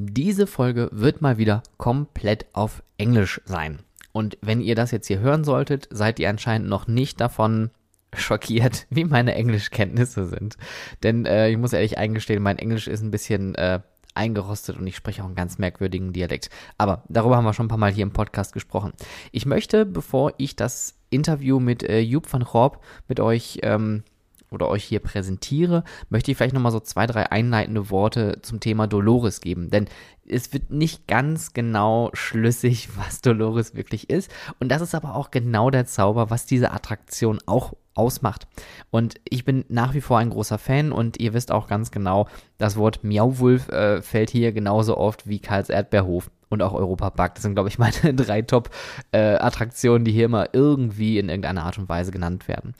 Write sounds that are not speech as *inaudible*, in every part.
Diese Folge wird mal wieder komplett auf Englisch sein. Und wenn ihr das jetzt hier hören solltet, seid ihr anscheinend noch nicht davon schockiert, *laughs* wie meine Englischkenntnisse sind. Denn äh, ich muss ehrlich eingestehen, mein Englisch ist ein bisschen äh, eingerostet und ich spreche auch einen ganz merkwürdigen Dialekt. Aber darüber haben wir schon ein paar Mal hier im Podcast gesprochen. Ich möchte, bevor ich das Interview mit äh, Joop van Gorp mit euch ähm, oder euch hier präsentiere, möchte ich vielleicht nochmal so zwei, drei einleitende Worte zum Thema Dolores geben. Denn es wird nicht ganz genau schlüssig, *laughs* was Dolores wirklich ist. Und das ist aber auch genau der Zauber, was diese Attraktion auch ausmacht. Und ich bin nach wie vor ein großer Fan und ihr wisst auch ganz genau, das Wort Miauwulf äh, fällt hier genauso oft wie Karls Erdbeerhof und auch Europa Park. Das sind, glaube ich, meine *laughs* drei Top-Attraktionen, äh, die hier immer irgendwie in irgendeiner Art und Weise genannt werden.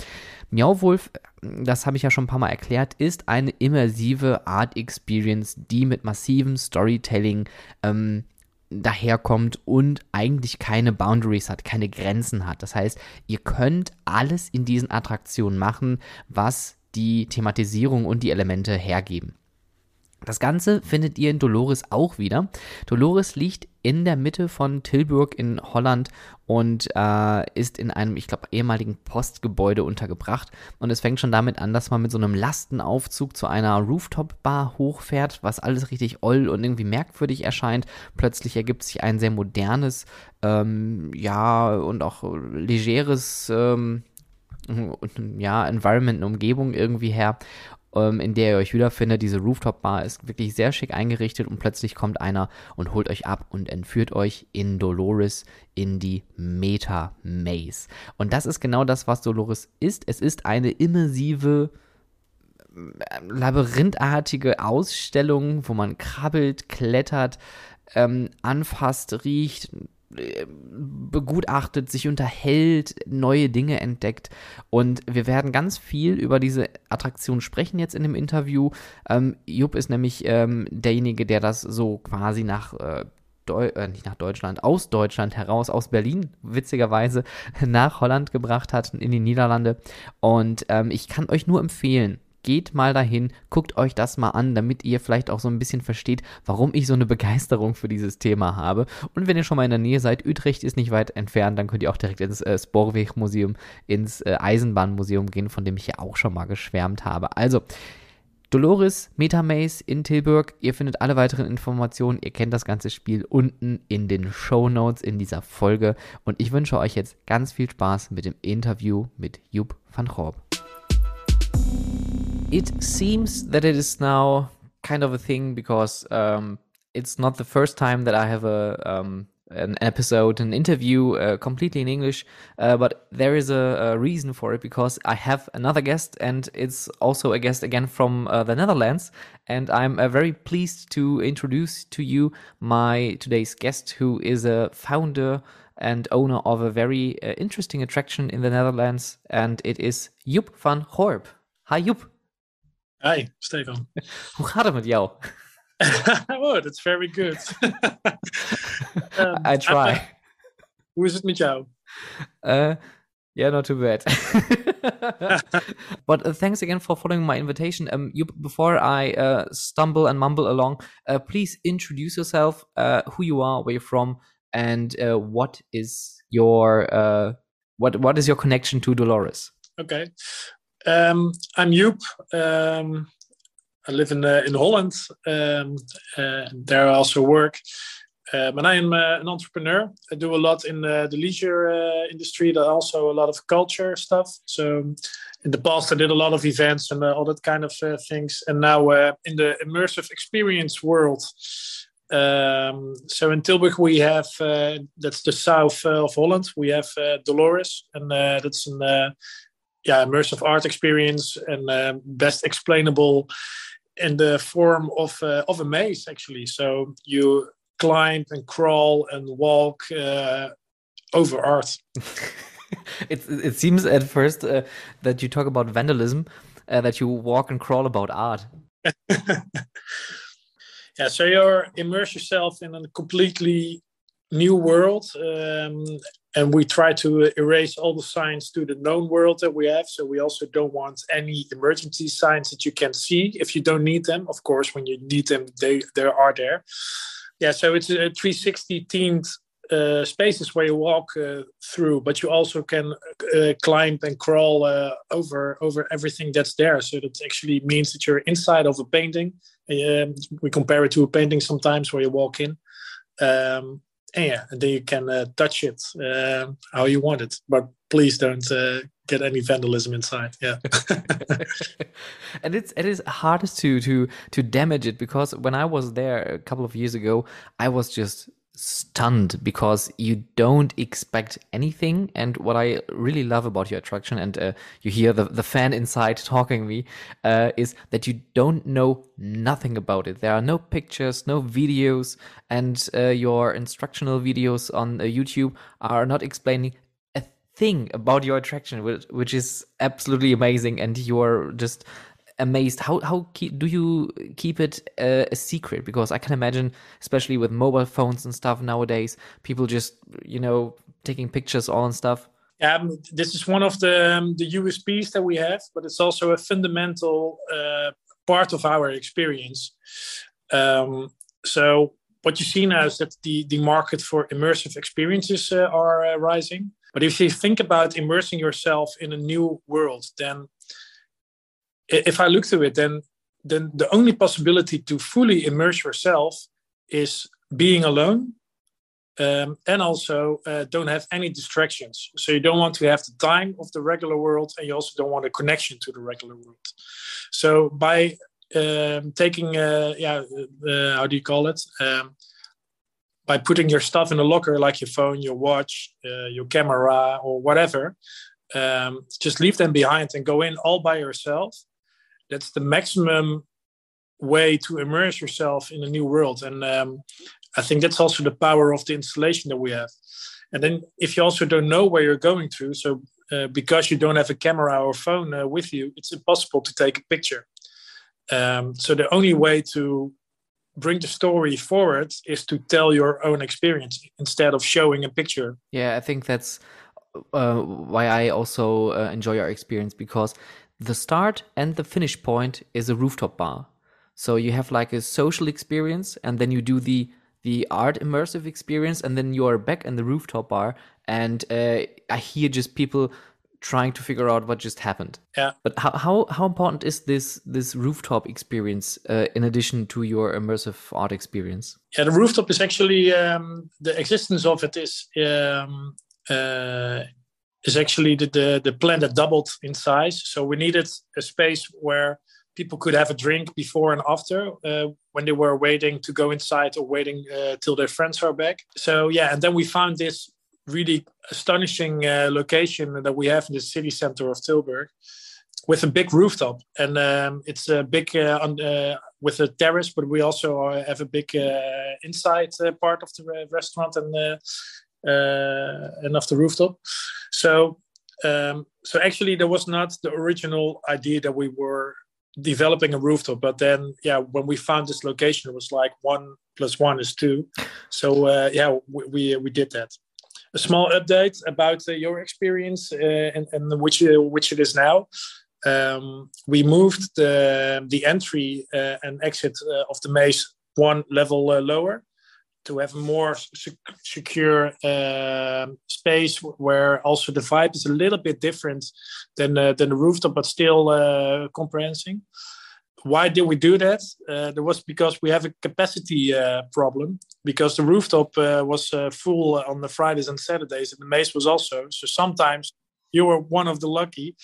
Miauwolf, das habe ich ja schon ein paar Mal erklärt, ist eine immersive Art Experience, die mit massivem Storytelling ähm, daherkommt und eigentlich keine Boundaries hat, keine Grenzen hat. Das heißt, ihr könnt alles in diesen Attraktionen machen, was die Thematisierung und die Elemente hergeben. Das Ganze findet ihr in Dolores auch wieder. Dolores liegt in der Mitte von Tilburg in Holland und äh, ist in einem, ich glaube, ehemaligen Postgebäude untergebracht. Und es fängt schon damit an, dass man mit so einem Lastenaufzug zu einer Rooftop-Bar hochfährt, was alles richtig oll und irgendwie merkwürdig erscheint. Plötzlich ergibt sich ein sehr modernes, ähm, ja, und auch legeres, ähm, ja, Environment, eine Umgebung irgendwie her ähm, in der ihr euch wiederfindet. Diese Rooftop-Bar ist wirklich sehr schick eingerichtet und plötzlich kommt einer und holt euch ab und entführt euch in Dolores in die Meta Maze. Und das ist genau das, was Dolores ist. Es ist eine immersive äh, labyrinthartige Ausstellung, wo man krabbelt, klettert, ähm, anfasst, riecht, begutachtet, sich unterhält, neue Dinge entdeckt. Und wir werden ganz viel über diese Attraktion sprechen jetzt in dem Interview. Ähm, Jupp ist nämlich ähm, derjenige, der das so quasi nach äh, Deu äh, nicht nach Deutschland, aus Deutschland heraus, aus Berlin, witzigerweise, *laughs* nach Holland gebracht hat, in die Niederlande. Und ähm, ich kann euch nur empfehlen, geht mal dahin, guckt euch das mal an, damit ihr vielleicht auch so ein bisschen versteht, warum ich so eine Begeisterung für dieses Thema habe. Und wenn ihr schon mal in der Nähe seid, Utrecht ist nicht weit entfernt, dann könnt ihr auch direkt ins äh, Sporwegmuseum, ins äh, Eisenbahnmuseum gehen, von dem ich ja auch schon mal geschwärmt habe. Also, Dolores Metamaze in Tilburg. Ihr findet alle weiteren Informationen. Ihr kennt das ganze Spiel unten in den Show Notes in dieser Folge. Und ich wünsche euch jetzt ganz viel Spaß mit dem Interview mit Joop van Gorp. It seems that it is now kind of a thing because um, it's not the first time that I have a um, an episode, an interview uh, completely in English, uh, but there is a, a, reason for it because I have another guest, and it's also a guest again from uh, the Netherlands. And I'm uh, very pleased to introduce to you my today's guest, who is a founder and owner of a very uh, interesting attraction in the Netherlands, and it is Joep van Gorp. Hi, Joep. Hi, Stefan. *laughs* Hoe gaat het met jou? *laughs* oh, that's very good. *laughs* um, I try. hoe is het met jou? Uh, yeah, not too bad. but uh, thanks again for following my invitation. Um, you before I uh, stumble and mumble along, uh, please introduce yourself, uh, who you are, where you're from, and uh, what is your uh, what what is your connection to Dolores? Okay, um, I'm Joep. Um, I live in uh, in Holland. Um, uh, there I also work. Um, and I am uh, an entrepreneur. I do a lot in the leisure uh, industry, but also a lot of culture stuff. So in the past, I did a lot of events and uh, all that kind of uh, things. And now in the immersive experience world, um, so in Tilburg we have that's the south of Holland. We have Dolores, and that's an yeah immersive art experience and uh, best explainable in the form of uh, of a maze actually. So you climb and crawl and walk uh, over art. *laughs* It, it seems at first uh, that you talk about vandalism uh, that you walk and crawl about art. *laughs* Yeah so you immerse yourself in a completely new world um, and we try to erase all the signs to the known world that we have so we also don't want any emergency signs that you can see if you don't need them of course when you need them they they are there Yeah, so it's a 360 themed uh, spaces where you walk uh, through, but you also can uh, climb and crawl uh, over over everything that's there. So that actually means that you're inside of a painting. Um, we compare it to a painting sometimes where you walk in, um, and yeah, then you can uh, touch it um, how you want it. But please don't uh, get any vandalism inside. Yeah, *laughs* and it's it is hardest to to to damage it because when I was there a couple of years ago, I was just stunned because you don't expect anything. And what I really love about your attraction, and uh, you hear the, the fan inside *laughs* talking me, uh, is that you don't know nothing about it. There are no pictures, no videos, and uh, your instructional videos on uh, YouTube are not explaining a thing about your attraction, which, which is absolutely amazing. And you're just amazed. How how keep, do you keep it uh, a secret? Because I can imagine, especially with mobile phones and stuff nowadays, people just you know taking pictures all and stuff. Um, this is one of the um, the USPs that we have, but it's also a fundamental uh, part of our experience. Um, so what you see now is that the the market for immersive experiences uh, are uh, rising. But if you think about immersing yourself in a new world, then if I look through it, then then the only possibility to fully immerse yourself is being alone um, and also uh, don't have any distractions. So you don't want to have the time of the regular world, and you also don't want a connection to the regular world. So by um, taking, uh, yeah, uh, how do you call it? Um, by putting your stuff in a locker, like your phone, your watch, uh, your camera, or whatever, um, just leave them behind and go in all by yourself that's the maximum way to immerse yourself in a new world. And um, i think that's also the power of the installation that we have. And then if you also don't know where you're going to so uh, because you don't have a camera or phone uh, with you it's impossible to take a picture. Um, so the only way to bring the story forward is to tell your own experience instead of showing a picture. Yeah i think that's uh, why i also uh, enjoy our experience because the start and the finish point is a rooftop bar. So you have like a social experience and then you do the the art immersive experience and then you are back in the rooftop bar and uh, I hear just people trying to figure out what just happened. Yeah. But how how, how important is this this rooftop experience uh, in addition to your immersive art experience? Yeah, the rooftop is actually um, the existence of it is um, uh, is actually the, the, the that doubled in size. So we needed a space where people could have a drink before and after uh, when they were waiting to go inside or waiting uh, till their friends are back. So yeah, and then we found this really astonishing uh, location that we have in the city center of Tilburg with a big rooftop, and um, it's a big uh, on, uh, with a terrace, but we also have a big uh, inside part of the restaurant and uh, and off the rooftop. So um, so actually there was not the original idea that we were developing a rooftop but then yeah when we found this location it was like one plus one is two. So uh, yeah we, we, we did that. A small update about uh, your experience uh, and, and which uh, which it is now. Um, we moved the the entry uh, and exit uh, of the maze one level lower to have a more secure uh, space where also the vibe is a little bit different than uh, than the rooftop, but still uh, comprehending. Why did we do that? Uh, there was because we have a capacity uh, problem because the rooftop uh, was full on the Fridays and Saturdays, and the maze was also. So sometimes you were one of the lucky,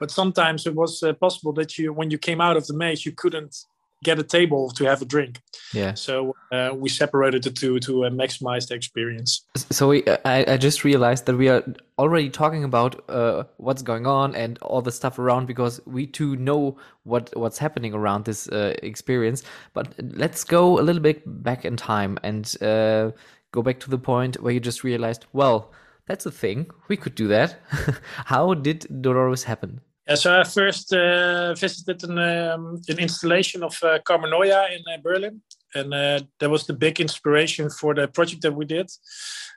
but sometimes it was possible that you, when you came out of the maze, you couldn't get a table to have a drink. Yeah. So uh, we separated the two to uh, maximize the experience. So we, I, I just realized that we are already talking about uh, what's going on and all the stuff around because we too know what what's happening around this uh, experience. But let's go a little bit back in time and uh, go back to the point where you just realized, well, that's a thing. We could do that. *laughs* How did Dolores happen? Yeah, so I first uh, visited an, um, an installation of uh, Carmen Noya in uh, Berlin, and uh, that was the big inspiration for the project that we did.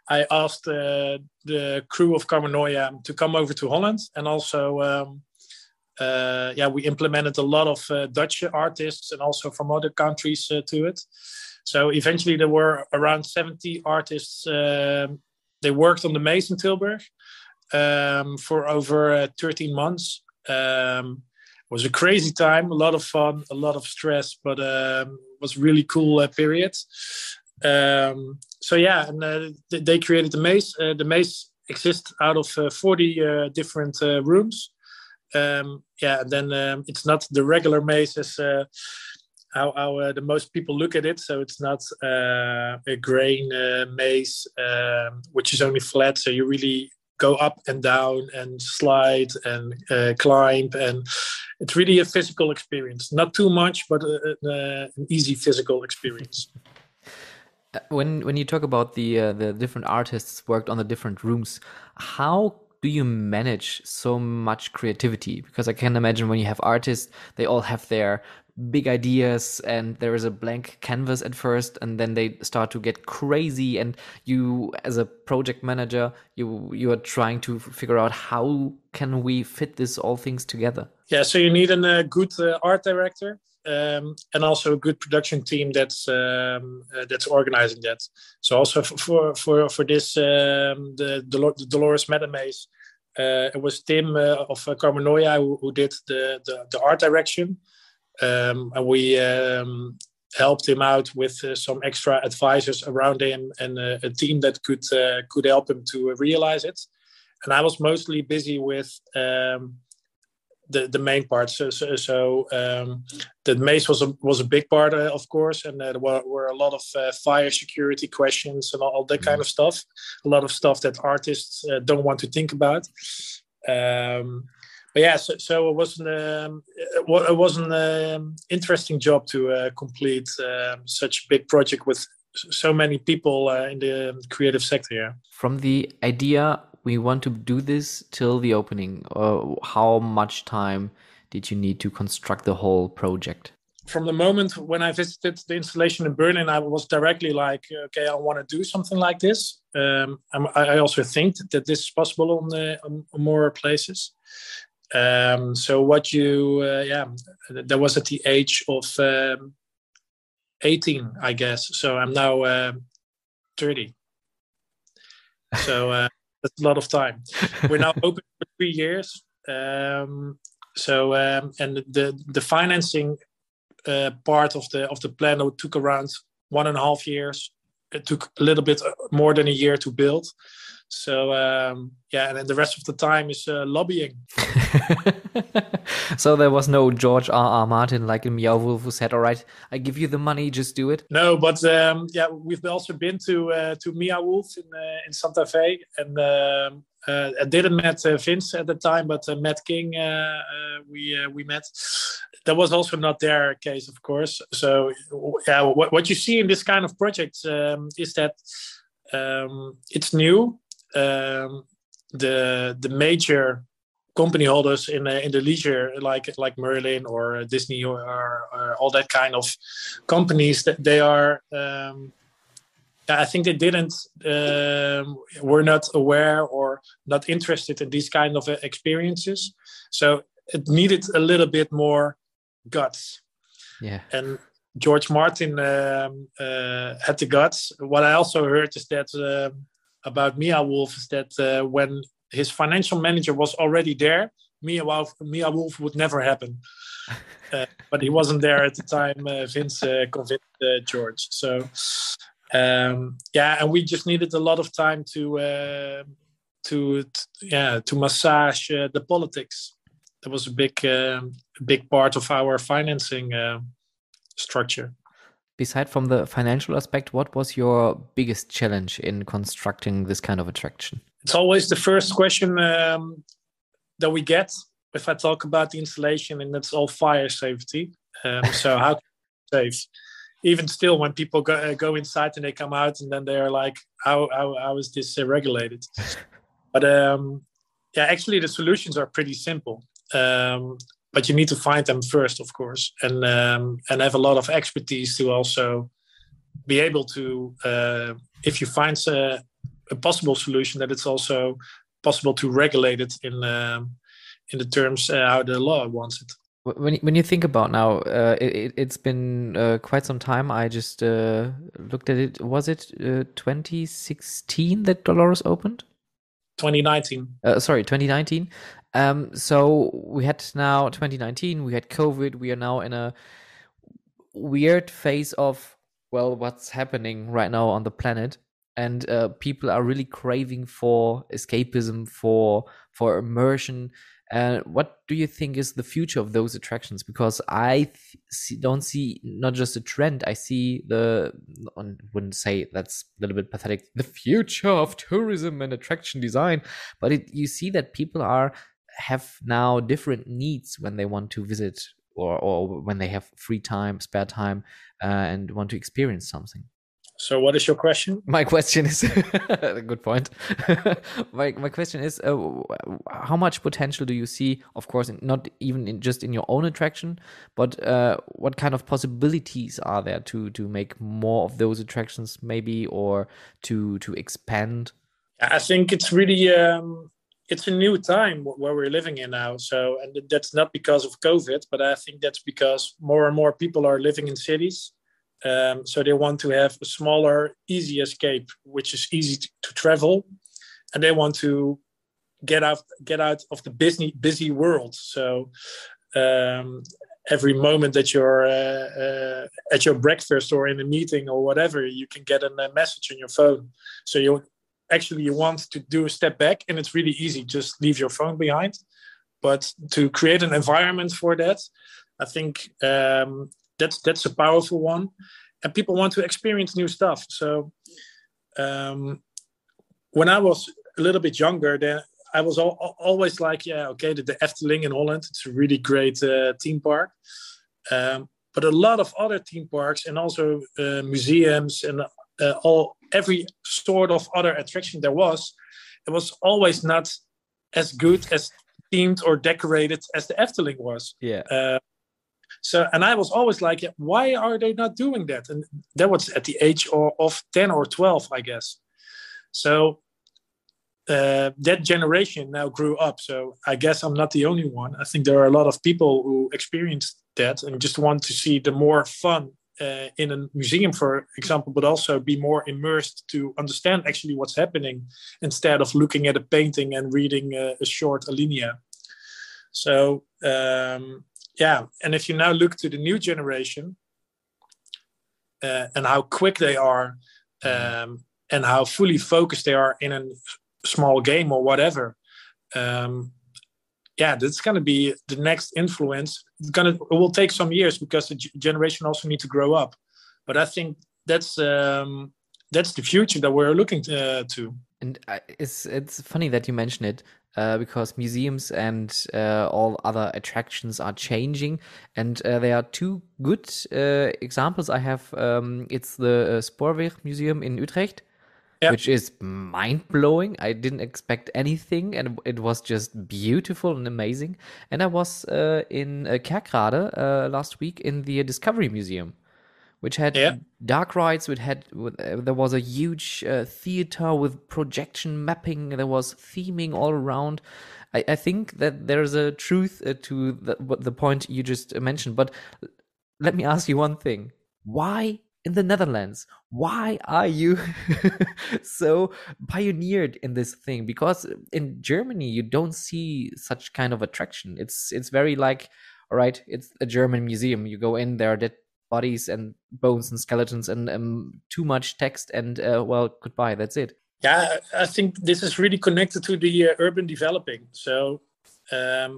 I asked uh, the crew of Carmen Noya to come over to Holland, and also, um, uh, yeah, we implemented a lot of Dutch artists and also from other countries to it. So eventually, there were around 70 artists. Um, they worked on the maze in Tilburg um, for over uh, 13 months. Um, it was a crazy time, a lot of fun, a lot of stress, but um, was really cool uh, period. Um, so yeah, and uh, they created the maze. Uh, the maze exists out of uh, 40 uh, different uh, rooms. Um, yeah, and then um, it's not the regular maze as how, how the most people look at it. So it's not a grain maze, um, which is only flat. So you really go up and down and slide and uh, climb. And it's really a physical experience. Not too much but a, a, an easy physical experience. Uh, when when you talk about the uh, the different artists worked on the different rooms how do you manage so much creativity? Because i can imagine when you have artists they all have their big ideas and there is a blank canvas at first and then they start to get crazy and you as a project manager you you are trying to figure out how can we fit this all things together yeah so you need a uh, good uh, art director um, and also a good production team that's um, uh, that's organizing that. So also for for for this um, the, the Dolores Metamaze, uh, it was Tim uh, of uh, Carmenoia who, who did the, the, the art direction, um, and we um, helped him out with uh, some extra advisors around him and uh, a team that could uh, could help him to realize it. And I was mostly busy with um, the the main part. So so, so um, the maze was a was a big part, uh, of course, and there were, were a lot of uh, fire security questions and all, all that kind of stuff. A lot of stuff that artists uh, don't want to think about. Um, but yeah, so, so it wasn't um, it wasn't an um, interesting job to uh, complete um, such a big project with so many people uh, in the creative sector. Yeah. From the idea we want to do this till the opening, uh, how much time did you need to construct the whole project? From the moment when I visited the installation in Berlin, I was directly like, okay, I want to do something like this. Um, I also think that this is possible on, the, on more places. Um, so what you, uh, yeah, that was at the age of um, 18, I guess. So I'm now uh, 30. So uh, *laughs* that's a lot of time. We're now *laughs* open for three years. Um, so um, and the the financing uh, part of the of the plan took around one and a half years. It took a little bit more than a year to build. So um, yeah, and then the rest of the time is uh, lobbying. *laughs* so there was no George R. R. Martin like in Meow Wolf who said, "All right, I give you the money, just do it." No, but um, yeah, we've also been to uh, to Meow Wolf in uh, in Santa Fe, and um, uh, I didn't met uh, Vince at the time, but uh, Matt King uh, we we met. That was also not their case, of course. So yeah, what, what you see in this kind of project um, is that um, it's new um, the the major company holders in in the leisure like like Merlin or Disney or, or all that kind of companies that they are um, I think they didn't um, were not aware or not interested in these kind of uh, experiences so it needed a little bit more guts yeah and George Martin um, uh, had the guts what I also heard is that um, about Meow Wolf is that uh, when his financial manager was already there, Meow Wolf, Meow Wolf would never happen. *laughs* Uh, but he wasn't there at the time. Uh, Vince uh, convinced uh, George. So um, yeah, and we just needed a lot of time to uh, to yeah to massage the politics. That was a big um, big part of our financing structure. Beside from the financial aspect, what was your biggest challenge in constructing this kind of attraction? It's always the first question um, that we get if I talk about the installation, and that's all fire safety. Um, so how safe? Even still, when people go, uh, go inside and they come out, and then they're like, "How how, how is this uh, regulated?" *laughs* but um, yeah, actually, the solutions are pretty simple. Um, but you need to find them first, of course, and um, and have a lot of expertise to also be able to, uh, if you find a, a, possible solution, that it's also possible to regulate it in um, in the terms uh, how the law wants it. When when you think about now, uh, it, has been uh, quite some time. I just uh, looked at it. Was it uh, 2016 that Dolores opened? 2019. Uh, sorry, 2019. Um, so we had now 2019. We had COVID. We are now in a weird phase of well, what's happening right now on the planet, and uh, people are really craving for escapism, for for immersion uh, what do you think is the future of those attractions? Because I see, don't see not just a trend. I see the. I wouldn't say that's a little bit pathetic. The future of tourism and attraction design, but it, you see that people are have now different needs when they want to visit or or when they have free time, spare time, uh, and want to experience something. So, what is your question? *laughs* My question is a *laughs* good point. *laughs* my my question is, uh, how much potential do you see? Of course, not even in, just in your own attraction, but uh, what kind of possibilities are there to to make more of those attractions, maybe, or to to expand? I think it's really um, it's a new time where we're living in now. So, and that's not because of COVID, but I think that's because more and more people are living in cities um, so they want to have a smaller, easy escape, which is easy to, to, travel, and they want to get out get out of the busy busy world. So um, every moment that you're uh, uh, at your breakfast or in a meeting or whatever, you can get a message on your phone. So you actually you want to do a step back, and it's really easy. Just leave your phone behind. But to create an environment for that, I think um, that's that's a powerful one. And people want to experience new stuff. So um, when i was a little bit younger then i was al- always like yeah okay the, the efteling in holland it's a really great uh, theme park. Um, but a lot of other theme parks and also uh, museums and uh, all every sort of other attraction there was it was always not as good as themed or decorated as the efteling was. Yeah. Uh, so, and I was always like, why are they not doing that? And that was at the age of 10 or 12, I guess. So, uh, that generation now grew up. So, I guess I'm not the only one. I think there are a lot of people who experienced that and just want to see the more fun uh, in a museum, for example, but also be more immersed to understand actually what's happening instead of looking at a painting and reading a, a short alinea. So, um, yeah, and if you now look to the new generation uh, and how quick they are um, and how fully focused they are in a small game or whatever, um, yeah, that's going to be the next influence. It's gonna it will take some years because the generation also need to grow up, but I think that's um, that's the future that we're looking to. Uh, to. And uh, it's it's funny that you mention it uh, because museums and uh, all other attractions are changing. And uh, there are two good uh, examples I have. Um, it's the uh, Spoorweg Museum in Utrecht. Which is mind blowing. I didn't expect anything, and it was just beautiful and amazing. And I was uh, in Kerkrade last week in the Discovery Museum which had yeah. dark rides. Which had uh, there was a huge uh, theater with projection mapping. There was theming all around. I, I think that there's a truth uh, to the, the point you just mentioned. But let me ask you one thing: Why in the Netherlands? Why are you *laughs* so pioneered in this thing? Because in Germany you don't see such kind of attraction. It's it's very like all right, it's a German museum. You go in there, that bodies and bones and skeletons and um, too much text and uh, well goodbye that's it. Yeah i think this is really connected to the uh, urban developing. So um,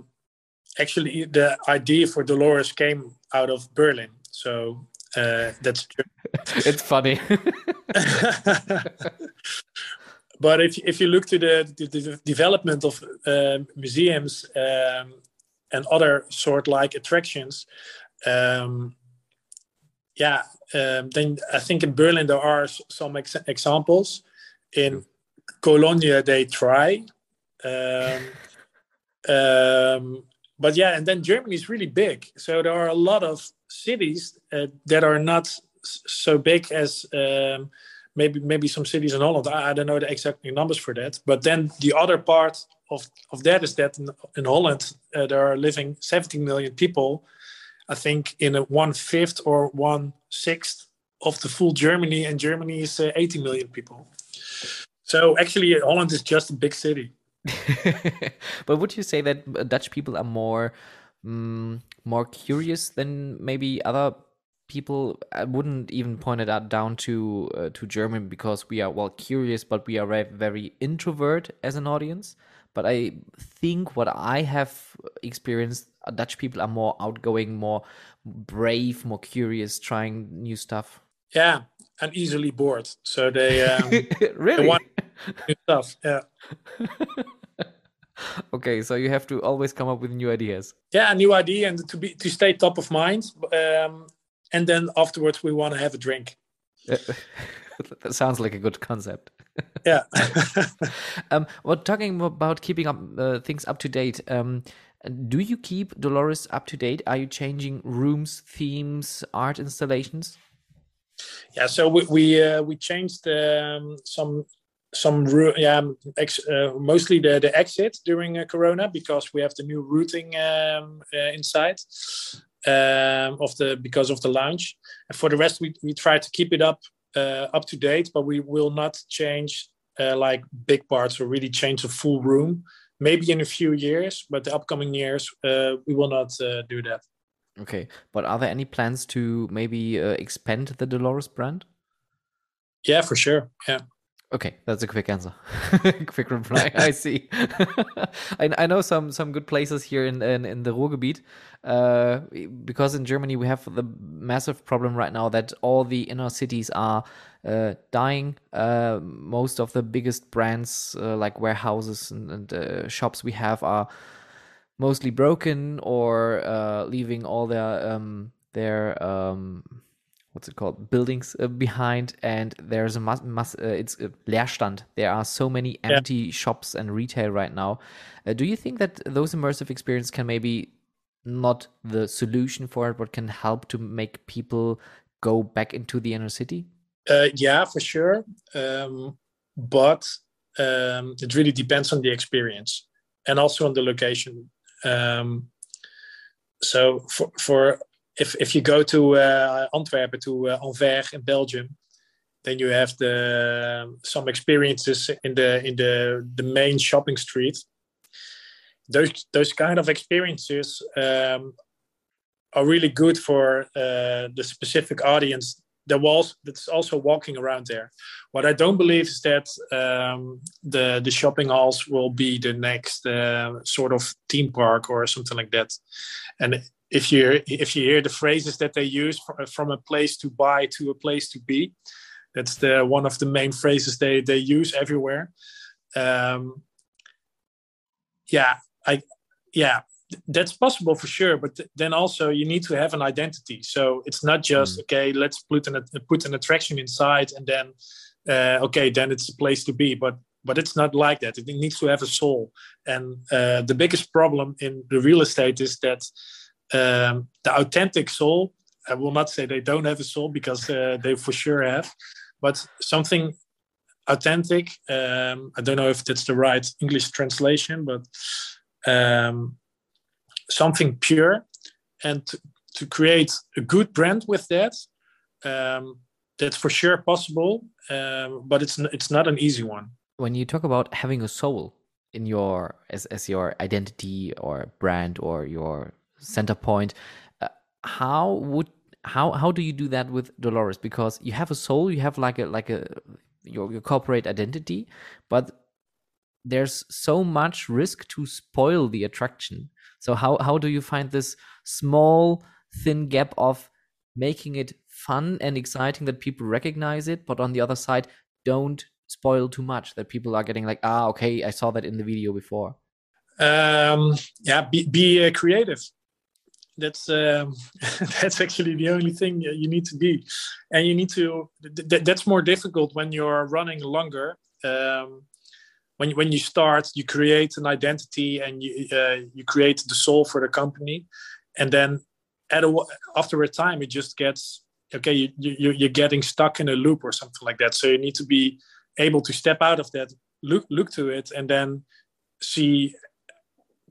actually the idea for dolores came out of berlin. So uh, that's *laughs* it's funny. *laughs* But if, if you look to the, the, the development of uh, museums um, and other sort like attractions um, yeah, um, then I think in Berlin there are some ex- examples. In Cologne they try, um, um, but yeah, and then Germany is really big, so there are a lot of cities uh, that are not so big as um, maybe maybe some cities in Holland. I, I, don't know the exact numbers for that. But then the other part of, of that is that in, in Holland uh, there are living 17 million people. I think in a one fifth or one sixth of the full Germany, and Germany is uh, 80 million people. So actually, Holland is just a big city. *laughs* but would you say that Dutch people are more um, more curious than maybe other people? I wouldn't even point it out down to uh, to German because we are well curious, but we are very, very introvert as an audience. But I think what I have experienced, uh, Dutch people are more outgoing, more brave, more curious, trying new stuff. Yeah, and easily bored. So they um, *laughs* really they want new stuff. Yeah. *laughs* okay, so you have to always come up with new ideas. Yeah, a new idea and to be to stay top of mind. Um, and then afterwards, we want to have a drink. *laughs* that sounds like a good concept. Yeah. *laughs* um, well, talking about keeping up uh, things up to date. Um, do you keep Dolores up to date? Are you changing rooms, themes, art installations? Yeah, so we we, uh, we changed um, some some yeah ex, uh, mostly the the exit during uh, Corona because we have the new routing um, uh, inside um, of the because of the lounge. And for the rest, we we try to keep it up uh, up to date, but we will not change uh, like big parts or really change the full room. Maybe in a few years, but the upcoming years we will not do that. Okay, but are there any plans to maybe uh, expand the Dolores brand? Yeah, for sure. Yeah. Okay, that's a quick answer. *laughs* quick reply. I *laughs* see. *laughs* I, I know some some good places here in in, in the Ruhrgebiet, uh, because in Germany we have the massive problem right now that all the inner cities are uh, dying. Uh, most of the biggest brands, uh, like warehouses and, and uh, shops we have, are mostly broken or uh, leaving all their um, their um, what's it called buildings uh, behind and there's a mass, mass uh, it's a leerstand. There are so many empty yeah. shops and retail right now. Uh, do you think that those immersive experiences can maybe not the solution for it but can help to make people go back into the inner city? Uh, yeah for sure. Um, but um, it really depends on the experience and also on the location. Um, so for, for if if you go to uh, Antwerp to uh, Anvers in Belgium, then you have the some experiences in the in the the main shopping street. Those those kind of experiences um, are really good for uh, the specific audience that was that's also walking around there. What I don't believe is that um, the the shopping halls will be the next uh, sort of theme park or something like that. And if you if you hear the phrases that they use from a place to buy to a place to be, that's the one of the main phrases they they use everywhere. Um, yeah, I yeah that's possible for sure but th- then also you need to have an identity. So it's not just mm. okay let's put an put an attraction inside and then uh, okay then it's a place to be. But but it's not like that. It needs to have a soul. And uh, the biggest problem in the real estate is that um, the authentic soul i will not say they don't have a soul because uh, they for sure have but something authentic um, i don't know if that's the right english translation but um, something pure and to, to create a good brand with that um, that's for sure possible um, but it's it's not an easy one. When you talk about having a soul in your as, as your identity or brand or your center point uh, how would how how do you do that with dolores? Because you have a soul you have like a like a your, your corporate identity but there's so much risk to spoil the attraction so how how do you find this small thin gap of making it fun and exciting that people recognize it, but on the other side don't spoil too much that people are getting like ah okay I saw that in the video before. Um, yeah, be be uh, creative. That's um, *laughs* that's actually the only thing you need to be, and you need to. Th- that's more difficult when you're running longer. Um, when when you start, you create an identity and you uh, you create the soul for the company, and then at a, after a time, it just gets okay you, you you're getting stuck in a loop or something like that. So you need to be able to step out of that look look to it and then see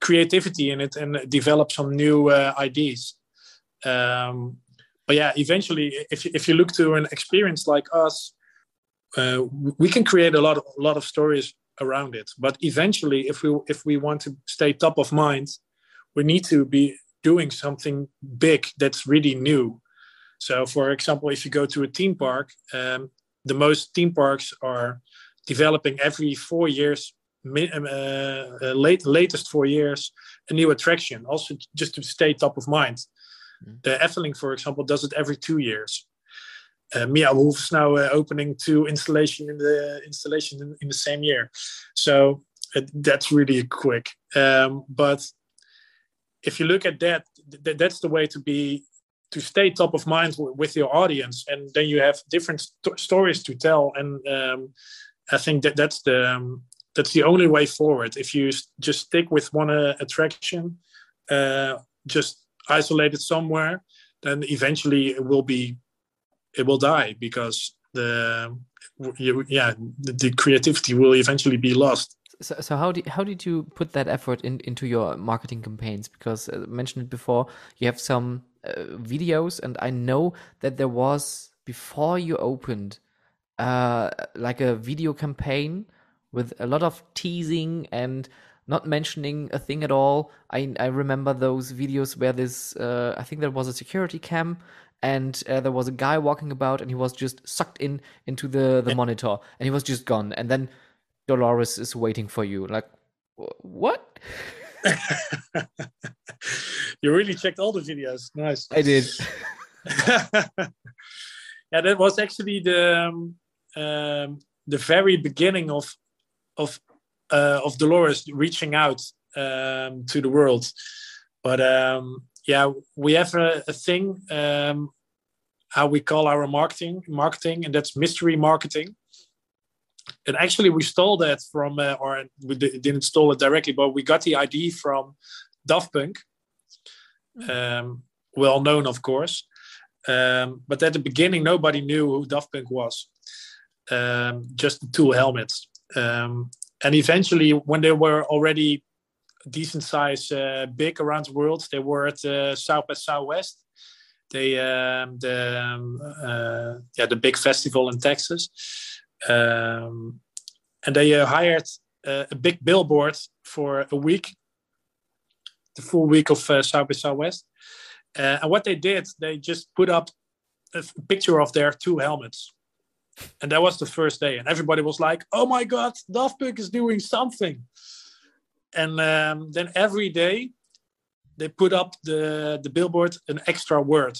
creativity in it and develop some new uh, ideas. Um, but yeah eventually if, if you look to an experience like us uh, we can create a lot of a lot of stories around it. But eventually if we if we want to stay top of mind we need to be doing something big that's really new. So for example if you go to a theme park um, the most theme parks are developing every four years um, uh, uh, late latest four years a new attraction also just to stay top of mind. Mm. the Efteling for example does it every two years uh, Meow Wolf is now uh, opening two installation in the installation in, in the same year, so uh, that's really quick. Um, but if you look at that, th- that's the way to be to stay top of mind w- with your audience, and then you have different st- stories to tell. And um, I think that that's the um, that's the only way forward. If you just stick with one uh, attraction, uh, just isolate it somewhere, then eventually it will be it will die because the yeah the, creativity will eventually be lost so, so how did how did you put that effort in, into your marketing campaigns? Because uh, mentioned it before, you have some uh, videos, and I know that there was before you opened, uh, like a video campaign with a lot of teasing and not mentioning a thing at all. I I remember those videos where this uh, I think there was a security cam and uh, there was a guy walking about and he was just sucked in into the the monitor and he was just gone. And then dolores is waiting for you. Like what? *laughs* You really checked all the videos. Nice. I did. *laughs* Yeah that was actually the um, um, the very beginning of of uh, of dolores reaching out um, to the world. But um, yeah, we have a, a thing um, how we call our marketing marketing, and that's mystery marketing. And actually, we stole that from, uh, or we didn't stole it directly, but we got the idea from Daft Punk, um, well known, of course. Um, but at the beginning, nobody knew who Daft Punk was, um, just the two helmets. Um, and eventually, when they were already decent size, uh, big around the world. They were at uh, South by Southwest. They um, the um, uh, yeah the big festival in Texas, um, and they hired a big billboard for a week, the full week of South by Southwest. And what they did, they just put up a picture of their two helmets. And that was the first day. And everybody was like, oh my God, Daft Punk is doing something and um, then every day they put up the the billboard an extra word.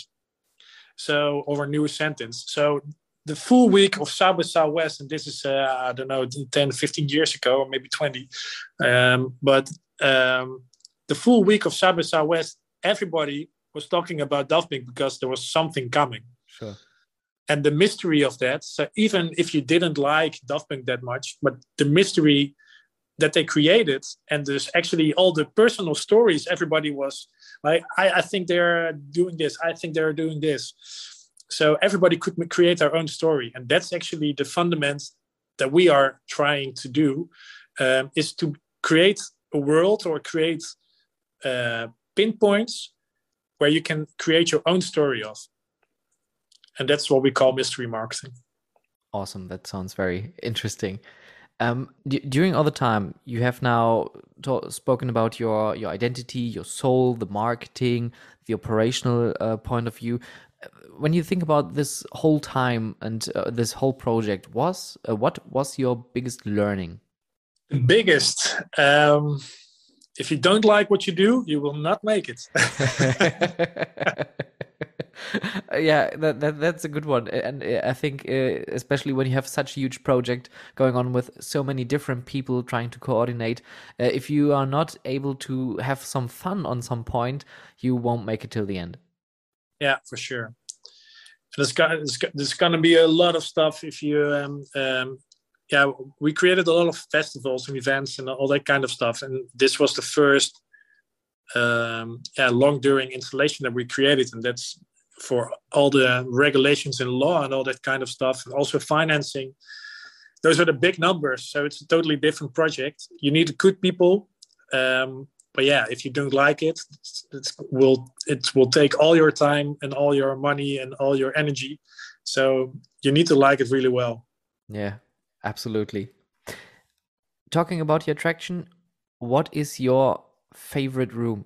So or a new sentence. So the full week of south by southwest and this is uh, i don't know 10 15 years ago or maybe 20 um, but um, the full week of south by southwest everybody was talking about Daft because there was something coming. Sure. And the mystery of that so even if you didn't like Daft Punk that much but the mystery that they created and there's actually all the personal stories everybody was like I, I think they're doing this i think they're doing this. So everybody could create their own story and that's actually the fundament that we are trying to do um, is to create a world or create uh, pinpoints where you can create your own story of. And that's what we call mystery marketing. Awesome. That sounds very interesting um, during all the time, you have now spoken about your your identity, your soul, the marketing, the operational uh, point of view. When you think about this whole time and uh, this whole project, was uh, what was your biggest learning? The biggest. Um, if you don't like what you do, you will not make it. *laughs* *laughs* *laughs* yeah, that, that that's a good one, and uh, I think uh, especially when you have such a huge project going on with so many different people trying to coordinate, uh, if you are not able to have some fun on some point, you won't make it till the end. Yeah, for sure. There's gonna there's gonna be a lot of stuff if you um, um, yeah we created a lot of festivals and events and all that kind of stuff and this was the first um, yeah long during installation that we created and that's for all the regulations and law and all that kind of stuff, and also financing. Those are the big numbers. So it's a totally different project. You need good people. Um, but yeah, if you don't like it, it will it will take all your time and all your money and all your energy. So you need to like it really well. Yeah, absolutely. Talking about your attraction, what is your favorite room?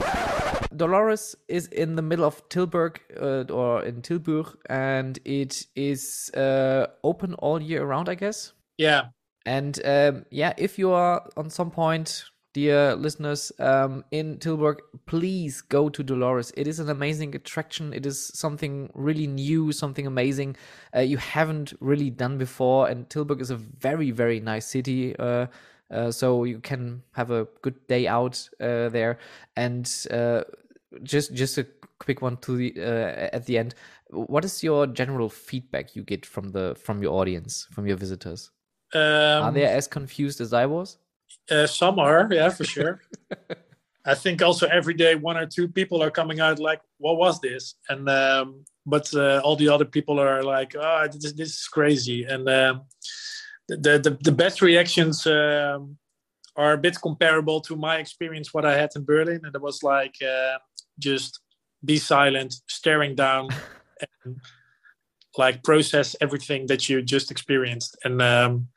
Dolores is in the middle of Tilburg uh, or in Tilburg, and it is uh, open all year around, I guess. Yeah. And um, yeah, if you are on some point, dear listeners, um, in Tilburg, please go to Dolores. It is an amazing attraction. It is something really new, something amazing uh, you haven't really done before. And Tilburg is a very, very nice city. Uh, so you can have a good day out uh, there. And uh, just just a quick one to the uh, at the end. What is your general feedback you get from the from your audience, from your visitors? Um, are they as confused as I was? Uh, some are, yeah, for sure. *laughs* I think also every day one or two people are coming out like, "What was this?" And um, but uh, all the other people are like, "Oh, this, this is crazy." And um, the, the the best reactions um, are a bit comparable to my experience what I had in Berlin, and it was like uh, just be silent, staring down, *laughs* and like process everything that you just experienced. And um,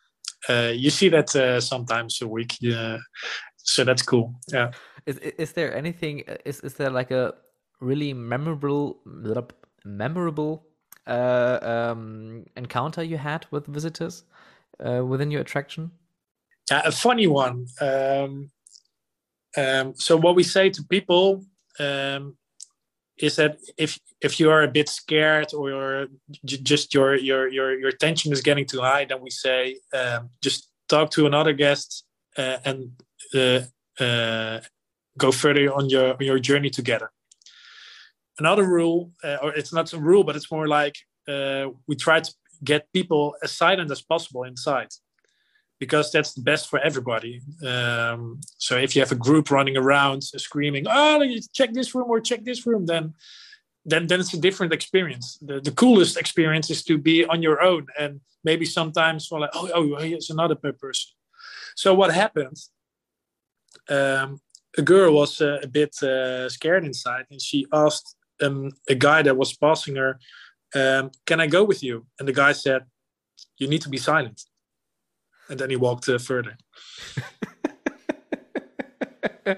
uh, you see that uh, sometimes a week. Yeah, so that's cool. Yeah. Is is there anything? Is is there like a really memorable memorable uh, um, encounter you had with visitors? Uh, within your attraction? Yeah, a funny one. Um, um, so what we say to people um, is that if if you are a bit scared or just your your your your tension is getting too high, then we say um, just talk to another guest uh, and uh, uh, go further on your on your journey together. Another rule, uh, or it's not a rule, but it's more like uh, we try to get people as silent as possible inside because that's the best for everybody. Um, so if you have a group running around screaming, "Oh, check this room or check this room," then then then it's a different experience. The, the coolest experience is to be on your own and maybe sometimes well, like, "Oh, oh, here's another person." So what happened? Um, a girl was uh, a bit uh, scared inside, and she asked um, a guy that was passing her um, can I go with you? And the guy said, you need to be silent. And then he walked uh, further. *laughs*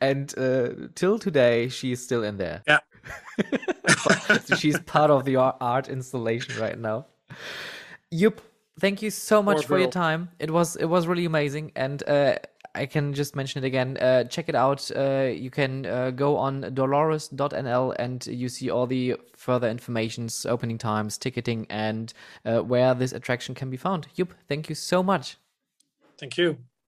and uh, till today, she's still in there. Yeah. *laughs* she's part of the art installation right now. Yup. Thank you so much Poor for girl. your time. It was it was really amazing, and uh, I can just mention it again. Uh, check it out. Uh, you can uh, go on dolores.nl and you see all the further informations, opening times, ticketing, and uh, where this attraction can be found. Yup, thank you so much. Thank you.